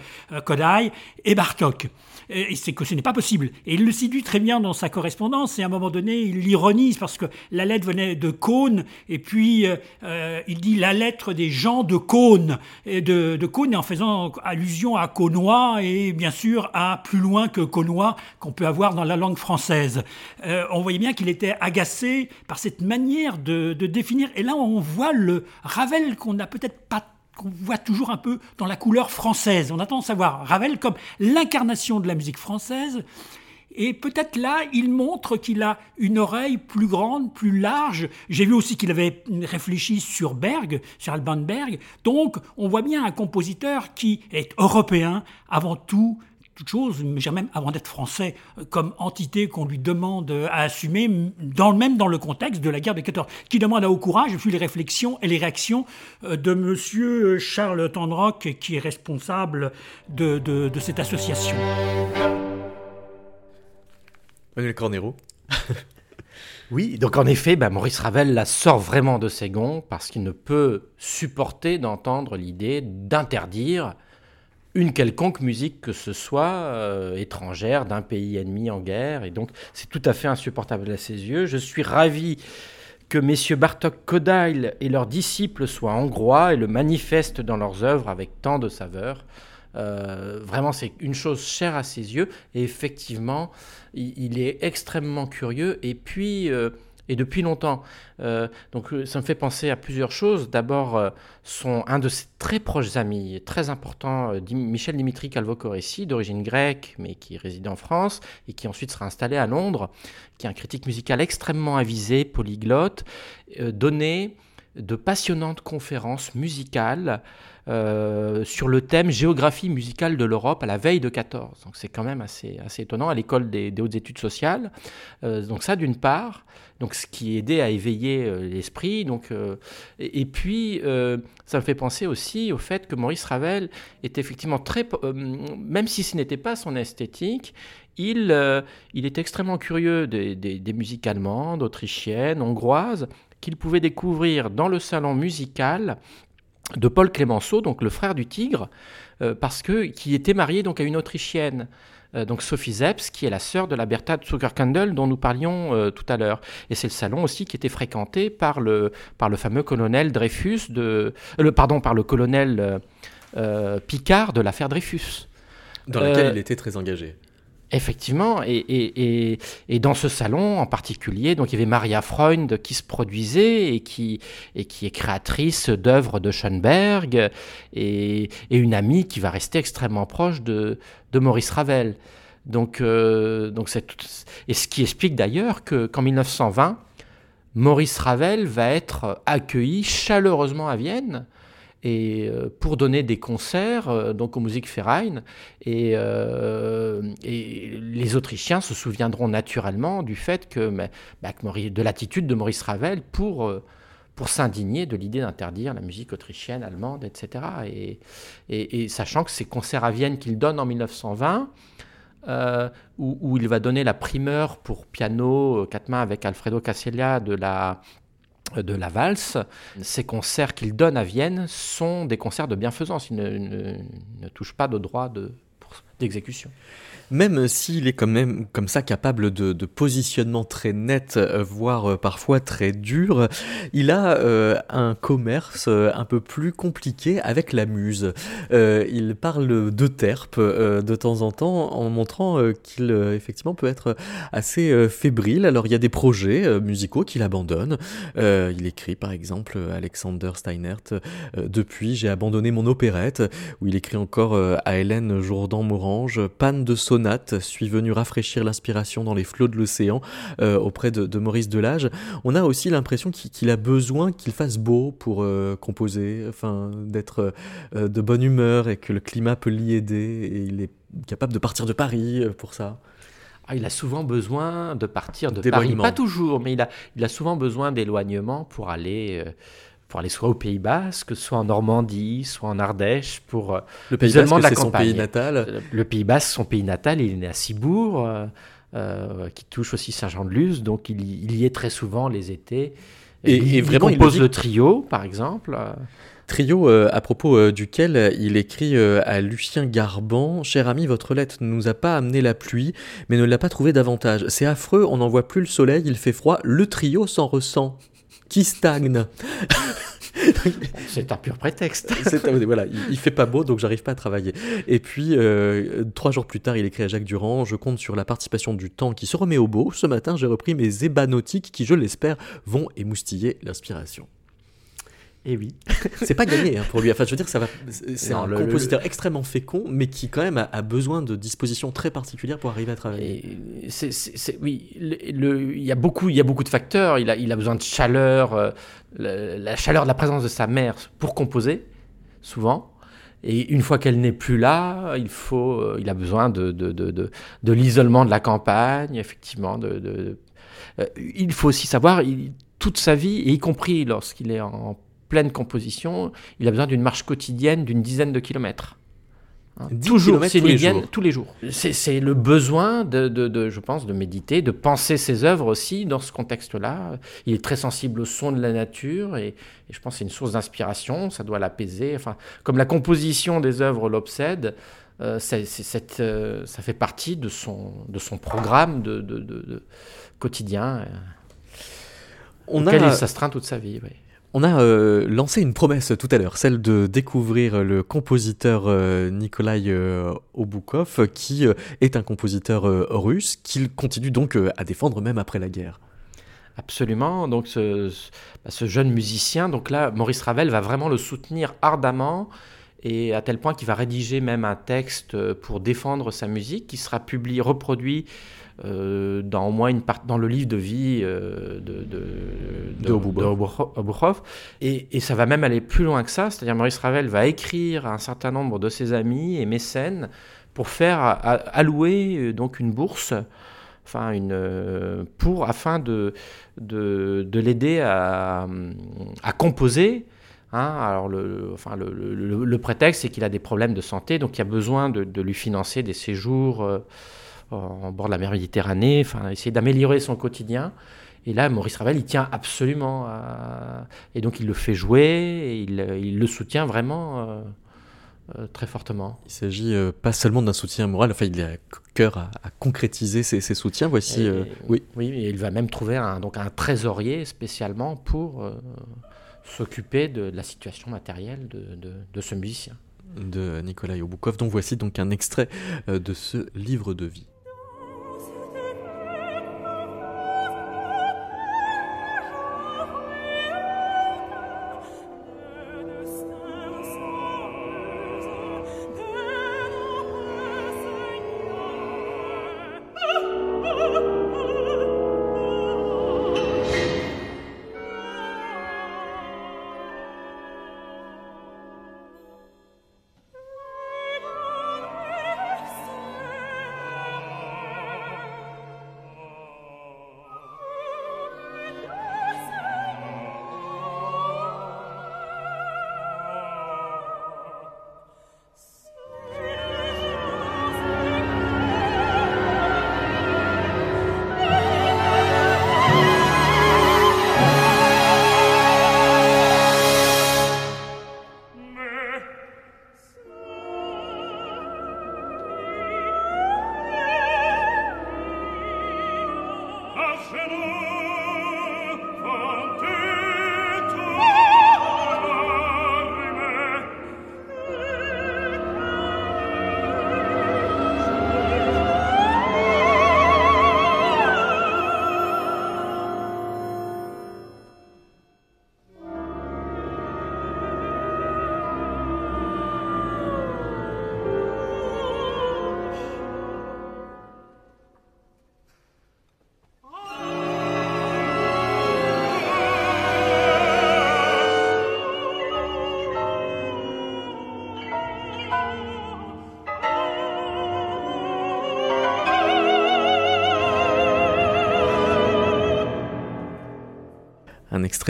Kodai et Bartok? Et c'est que ce n'est pas possible. Et il le séduit très bien dans sa correspondance, et à un moment donné, il ironise parce que la lettre venait de Cône, et puis euh, euh, il dit la lettre des gens de Cône, et de, de Cône, en faisant allusion à Cônois, et bien sûr à plus loin que Cônois qu'on peut avoir dans la langue française. Euh, on voyait bien qu'il était agacé par cette manière de définir, et là on voit le Ravel qu'on n'a peut-être pas qu'on voit toujours un peu dans la couleur française. On attend à savoir Ravel comme l'incarnation de la musique française. Et peut-être là, il montre qu'il a une oreille plus grande, plus large. J'ai vu aussi qu'il avait réfléchi sur Berg, sur Alban Berg. Donc, on voit bien un compositeur qui est européen avant tout, toute chose, mais même avant d'être français, euh, comme entité qu'on lui demande à assumer, dans, même dans le contexte de la guerre de 14, qui demande à haut courage, vu les réflexions et les réactions euh, de M. Charles Tandrock, qui est responsable de, de, cette association. Manuel Cornero Oui, donc en effet, bah, Maurice Ravel la sort vraiment de ses gonds parce qu'il ne peut supporter d'entendre l'idée d'interdire une quelconque musique que ce soit euh, étrangère d'un pays ennemi en guerre. Et donc, c'est tout à fait insupportable à ses yeux. Je suis ravi que messieurs Bartok Kodail et leurs disciples soient hongrois et le manifestent dans leurs œuvres avec tant de saveur. Euh, vraiment, c'est une chose chère à ses yeux. Et effectivement, il, est extrêmement curieux. Et puis, euh, et depuis longtemps. Euh, donc euh, ça me fait penser à plusieurs choses. D'abord, euh, un de ses très proches amis, très important, Michel Dimitri Calvo-Coressi, d'origine grecque, mais qui réside en France et qui ensuite sera installé à Londres, qui est un critique musical extrêmement avisé, polyglotte, donné de passionnantes conférences musicales euh, sur le thème géographie musicale de l'Europe à la veille de 14. Donc c'est quand même assez, assez étonnant à l'école des, hautes études sociales. Euh, donc ça d'une part, donc ce qui aidait à éveiller euh, l'esprit. Donc et, puis ça me fait penser aussi au fait que Maurice Ravel est effectivement très, même si ce n'était pas son esthétique, il, il est extrêmement curieux des musiques allemandes, autrichiennes, hongroises, qu'il pouvait découvrir dans le salon musical de Paul Clémenceau, donc le frère du tigre, euh, parce que qui était marié donc à une Autrichienne. Euh, donc Sophie Zeps, qui est la sœur de la Bertha Zuckerkandel dont nous parlions euh, tout à l'heure. Et c'est le salon aussi qui était fréquenté par le, par le fameux colonel Dreyfus, de, le, pardon, par le colonel Picard de l'affaire Dreyfus. Dans laquelle il était très engagé. Effectivement, et, dans ce salon en particulier, donc il y avait Maria Freund qui se produisait et qui, et qui est créatrice d'œuvres de Schoenberg et, une amie qui va rester extrêmement proche de, Maurice Ravel. Donc, euh, donc et ce qui explique d'ailleurs qu'en 1920, Maurice Ravel va être accueilli chaleureusement à Vienne et euh, pour donner des concerts euh, donc aux et, euh, et les Autrichiens se souviendront naturellement du fait que, bah, de l'attitude de Maurice Ravel pour pour s'indigner de l'idée d'interdire la musique autrichienne, allemande, etc. Et, et, sachant que ces concerts à Vienne qu'il donne en 1920, où, où, il va donner la primeur pour piano quatre mains avec Alfredo Casella de la de la valse. Ces concerts qu'il donne à Vienne sont des concerts de bienfaisance. Il ne, touche pas de droit d'exécution même s'il est quand même comme ça capable de, positionnement très net, euh, voire euh, parfois très dur, il a euh, un commerce un peu plus compliqué avec la muse. il parle de terpe de temps en temps en montrant qu'il effectivement peut être assez fébrile. Alors il y a des projets musicaux qu'il abandonne. il écrit par exemple Alexander Steinert Depuis j'ai abandonné mon opérette, où il écrit encore à Hélène Jourdan-Morange Panne de son suis venu rafraîchir l'inspiration dans les flots de l'océan euh, auprès de, Maurice Delage. On a aussi l'impression qu'il a besoin qu'il fasse beau pour euh, composer, enfin d'être euh, de bonne humeur et que le climat peut l'y aider et il est capable de partir de Paris pour ça. Ah, il a souvent besoin de partir de Paris, pas toujours, mais il a, il a souvent besoin d'éloignement pour aller pour aller soit au Pays Basque, soit en Normandie, soit en Ardèche, pour euh, le Pays Basque, c'est son pays natal? Euh, le Pays Basque, son pays natal, il est né à Cibourg, euh, qui touche aussi Saint-Jean-de-Luz, donc il, y est très souvent les étés. Et, il, vraiment, il compose le, trio, par exemple. Trio à propos duquel il écrit à Lucien Garban Cher ami, votre lettre ne nous a pas amené la pluie, mais ne l'a pas trouvé davantage. C'est affreux, on n'en voit plus le soleil, il fait froid, le trio s'en ressent. Qui stagne C'est un pur prétexte. voilà, il, fait pas beau, donc j'arrive pas à travailler. Et puis, euh, trois jours plus tard, il écrit à Jacques Durand Je compte sur la participation du temps qui se remet au beau. Ce matin, j'ai repris mes ébats nautiques qui, je l'espère, vont émoustiller l'inspiration. Et eh oui. c'est pas gagné hein, pour lui. Enfin, je veux dire, ça va. C'est un compositeur extrêmement fécond, mais qui quand même a, besoin de dispositions très particulières pour arriver à travailler. Oui, il y a beaucoup, il y a beaucoup de facteurs. Il a, il a besoin de chaleur, euh, la, chaleur de la présence de sa mère pour composer, souvent. Et une fois qu'elle n'est plus là, il faut, euh, il a besoin de, de, de, de, l'isolement de la campagne, effectivement. De, euh, il faut aussi savoir, il, toute sa vie, y compris lorsqu'il est en pleine composition, il a besoin d'une marche quotidienne d'une dizaine de kilomètres. Hein, toujours, tous, les jours. tous les jours. C'est le besoin de, de, je pense, de méditer, de penser ses œuvres aussi dans ce contexte-là. Il est très sensible au son de la nature et, je pense que c'est une source d'inspiration, ça doit l'apaiser. Enfin, comme la composition des œuvres l'obsède, euh, euh, ça fait partie de son, de son programme de, de quotidien. Euh, On a... il s'astreint toute sa vie. Oui. On a euh, lancé une promesse tout à l'heure, celle de découvrir le compositeur euh, Nikolai euh, Oboukov, qui est un compositeur russe qu'il continue donc à défendre même après la guerre. Absolument. Donc ce, bah, ce, jeune musicien, donc là, Maurice Ravel va vraiment le soutenir ardemment et à tel point qu'il va rédiger même un texte pour défendre sa musique qui sera publié, reproduit euh, dans au moins une part, dans le livre de vie euh, de, de, de, Et, et, ça va même aller plus loin que ça, c'est-à-dire Maurice Ravel va écrire à un certain nombre de ses amis et mécènes pour faire allouer euh, donc une bourse enfin une, pour, afin de, de, de l'aider à, à, composer. Hein. alors le, enfin le, le, prétexte, c'est qu'il a des problèmes de santé, donc il y a besoin de, de lui financer des séjours en bord de la mer Méditerranée, enfin, essayer d'améliorer son quotidien. Et là, Maurice Ravel, il tient absolument à... Et donc, il le fait jouer, et il, le soutient vraiment euh, euh, très fortement. Il s'agit euh, pas seulement d'un soutien moral, enfin, il a cœur à, concrétiser ses, soutiens. Voici. oui. Oui, il va même trouver un, donc un trésorier spécialement pour s'occuper de, la situation matérielle de, de ce musicien. De Nicolas Oboukov, dont voici donc un extrait de ce livre de vie.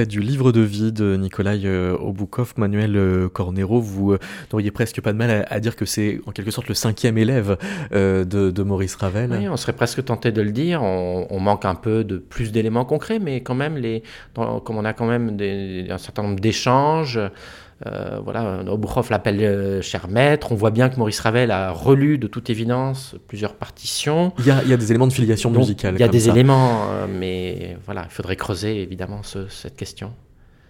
Du livre de vie de Nikolai euh, Oboukov, Manuel euh, Cornero. Vous euh, n'auriez presque pas de mal à, dire que c'est en quelque sorte le cinquième élève de, Maurice Ravel. Oui, on serait presque tenté de le dire. On, manque un peu de plus d'éléments concrets, mais quand même, les, comme on a quand même un certain nombre d'échanges, euh, voilà, Obuchov l'appelle euh, cher maître. On voit bien que Maurice Ravel a relu de toute évidence plusieurs partitions. Il y a, des éléments de filiation musicale. Il y a des éléments, euh, mais voilà, il faudrait creuser évidemment cette question.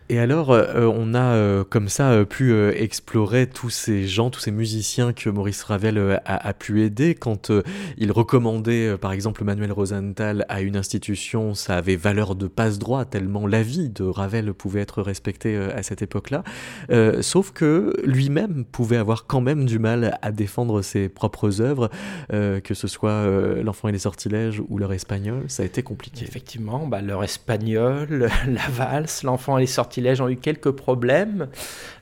Et alors, euh, on a euh, comme ça euh, pu explorer tous ces gens, tous ces musiciens que Maurice Ravel a, pu aider. Quand il recommandait, par exemple, Manuel Rosenthal à une institution, ça avait valeur de passe-droit, tellement la vie de Ravel pouvait être respectée à cette époque-là. sauf que lui-même pouvait avoir quand même du mal à défendre ses propres œuvres, que ce soit L'enfant et les sortilèges ou L'heure espagnol, ça a été compliqué. Effectivement, bah, L'heure espagnole, La valse, L'enfant et les sortilèges, ont eu quelques problèmes.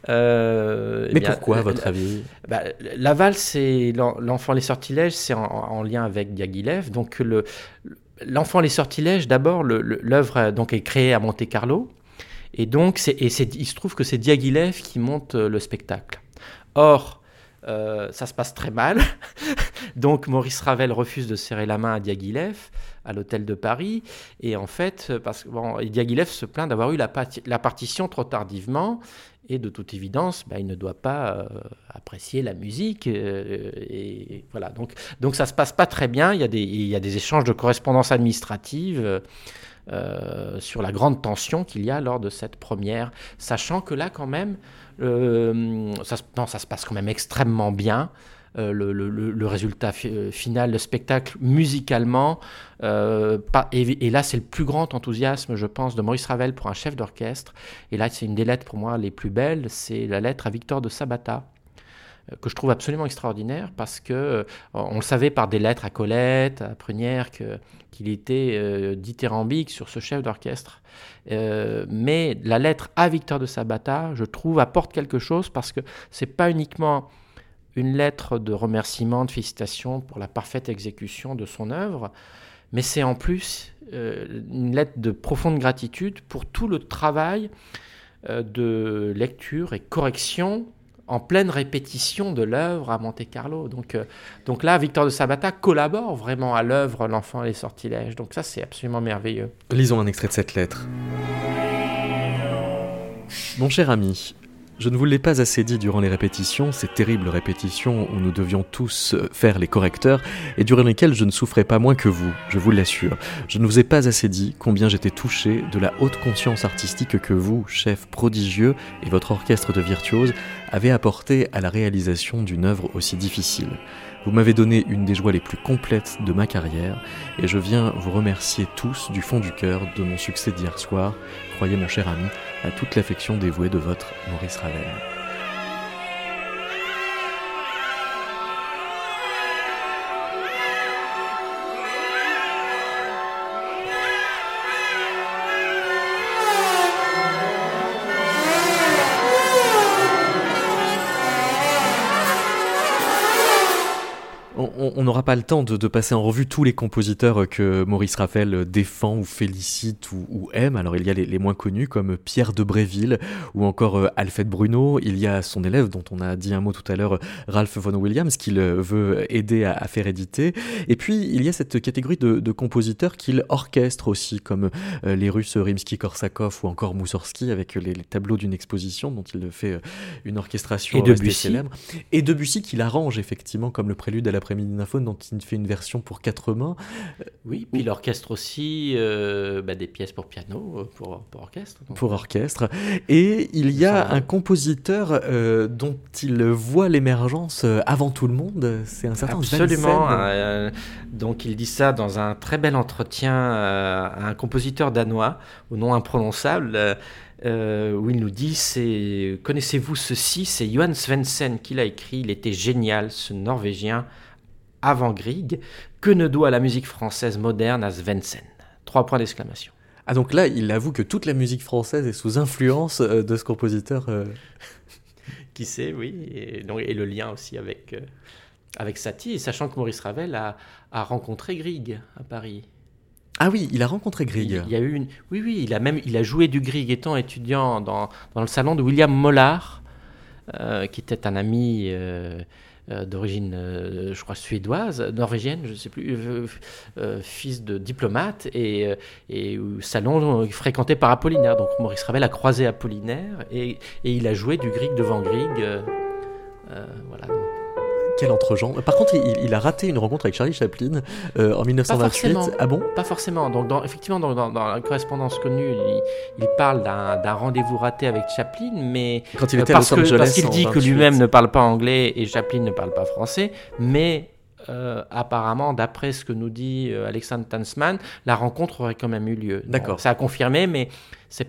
Euh, Mais pourquoi, à votre avis bah, La valse et l'enfant les sortilèges, c'est en, lien avec Diaghilev. Donc le l'enfant les sortilèges, d'abord, l'œuvre donc est créée à Monte Carlo. Et donc, c'est, et il se trouve que c'est Diaghilev qui monte le spectacle. Or, euh, ça se passe très mal. Donc Maurice Ravel refuse de serrer la main à Diaghilev à l'hôtel de Paris. Et en fait, parce que Diaghilev se plaint d'avoir eu la, partition trop tardivement. Et de toute évidence, bah, il ne doit pas euh, apprécier la musique. Euh, et voilà. Donc, donc ça se passe pas très bien. Il y a des, il y a des échanges de correspondance administrative. sur la grande tension qu'il y a lors de cette première, sachant que là quand même, euh, ça, non, ça se passe quand même extrêmement bien. Euh, le, résultat euh, final, le spectacle musicalement. et, là, c'est le plus grand enthousiasme, je pense, de Maurice Ravel pour un chef d'orchestre. Et là, c'est une des lettres pour moi les plus belles, c'est la lettre à Victor de Sabata. Que je trouve absolument extraordinaire parce que on le savait par des lettres à Colette, à Prunière, qu'il était dithyrambique sur ce chef d'orchestre. mais la lettre à Victor de Sabata, je trouve, apporte quelque chose parce que c'est pas uniquement une lettre de remerciement, de félicitations pour la parfaite exécution de son œuvre, mais c'est en plus euh, une lettre de profonde gratitude pour tout le travail euh, de lecture et correction en pleine répétition de l'œuvre à Monte Carlo. Donc, euh, donc là, Victor de Sabata collabore vraiment à l'œuvre L'enfant et les sortilèges. Donc ça, c'est absolument merveilleux. Lisons un extrait de cette lettre. Mon cher ami, je ne vous l'ai pas assez dit durant les répétitions, ces terribles répétitions où nous devions tous euh, faire les correcteurs et durant lesquelles je ne souffrais pas moins que vous, je vous l'assure. Je ne vous ai pas assez dit combien j'étais touché de la haute conscience artistique que vous, chef prodigieux, et votre orchestre de virtuoses avez apporté à la réalisation d'une œuvre aussi difficile. Vous m'avez donné une des joies les plus complètes de ma carrière et je viens vous remercier tous du fond du cœur de mon succès d'hier soir. Croyez mon cher ami à toute l'affection dévouée de votre Maurice Ravel. On n'aura pas le temps de, passer en revue tous les compositeurs que Maurice Ravel défend ou félicite ou, aime. Alors il y a les, moins connus comme Pierre de Bréville ou encore euh, Alfred Bruno. Il y a son élève dont on a dit un mot tout à l'heure, Ralph Vaughan Williams, qu'il veut aider à, faire éditer. Et puis il y a cette catégorie de, compositeurs qu'il orchestre aussi, comme euh, les Russes Rimsky-Korsakov ou encore Moussorski avec les, tableaux d'une exposition dont il fait euh, une orchestration et Debussy. célèbre. Et Debussy qu'il arrange effectivement comme le prélude à l'après-midi dont il fait une version pour quatre mains. Oui, puis l'orchestre aussi euh, bah, des pièces pour piano, euh, pour, pour orchestre. Pour orchestre. Et il y a un compositeur euh, dont il voit l'émergence avant tout le monde, c'est un certain Absolument. donc il dit ça dans un très bel entretien à un compositeur danois au nom imprononçable. où il nous dit c'est connaissez-vous ceci? C'est Johan Svensson qui l'a écrit il était génial ce norvégien avant Grieg, que ne doit la musique française moderne à Svensson Trois points d'exclamation. Ah donc là, il avoue que toute la musique française est sous influence euh, de ce compositeur. Euh. Qui sait, oui, et, donc, et, le lien aussi avec, euh, avec Satie, sachant que Maurice Ravel a, a, rencontré Grieg à Paris. Ah oui, il a rencontré Grieg. Il, y a eu une... Oui, oui, il a même il a joué du Grieg étant étudiant dans, dans le salon de William Mollard, qui était un ami euh, d'origine, euh, je crois, suédoise, norvégienne, je ne sais plus, euh, fils de diplomate, et, et salon fréquenté par Apollinaire. Donc Maurice Ravel a croisé Apollinaire, et, et il a joué du Grieg devant Grieg. voilà. Quel entre-gens. Par contre, il, a raté une rencontre avec Charlie Chaplin euh, en 1928. ah bon? Pas forcément. Donc, dans, effectivement, dans, dans, la correspondance connue, il, parle d'un rendez-vous raté avec Chaplin, mais quand il était parce qu'il dit que lui-même ne parle pas anglais et Chaplin ne parle pas français, mais euh, apparemment, d'après ce que nous dit euh, Alexandre Tansman, la rencontre aurait quand même eu lieu. D'accord. Ça a confirmé, mais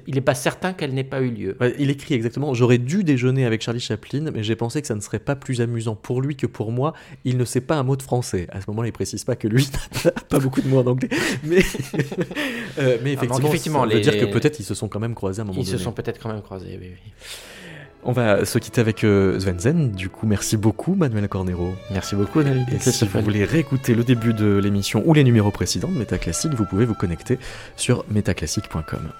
il n'est pas certain qu'elle n'ait pas eu lieu. il écrit exactement J'aurais dû déjeuner avec Charlie Chaplin, mais j'ai pensé que ça ne serait pas plus amusant pour lui que pour moi. Il ne sait pas un mot de français. À ce moment-là, il précise pas que lui n'a pas beaucoup de mots en anglais. Mais, euh, mais ah, effectivement, ça veut dire que peut-être ils se sont quand même croisés à un moment ils donné. Ils se sont peut-être quand même croisés, oui. oui. On va se quitter avec euh, Svenzen. Du coup, merci beaucoup, Manuel Cornero. Merci beaucoup, David. Et si vous voulez réécouter le début de l'émission ou les numéros précédents de Métaclassique, vous pouvez vous connecter sur métaclassique.com.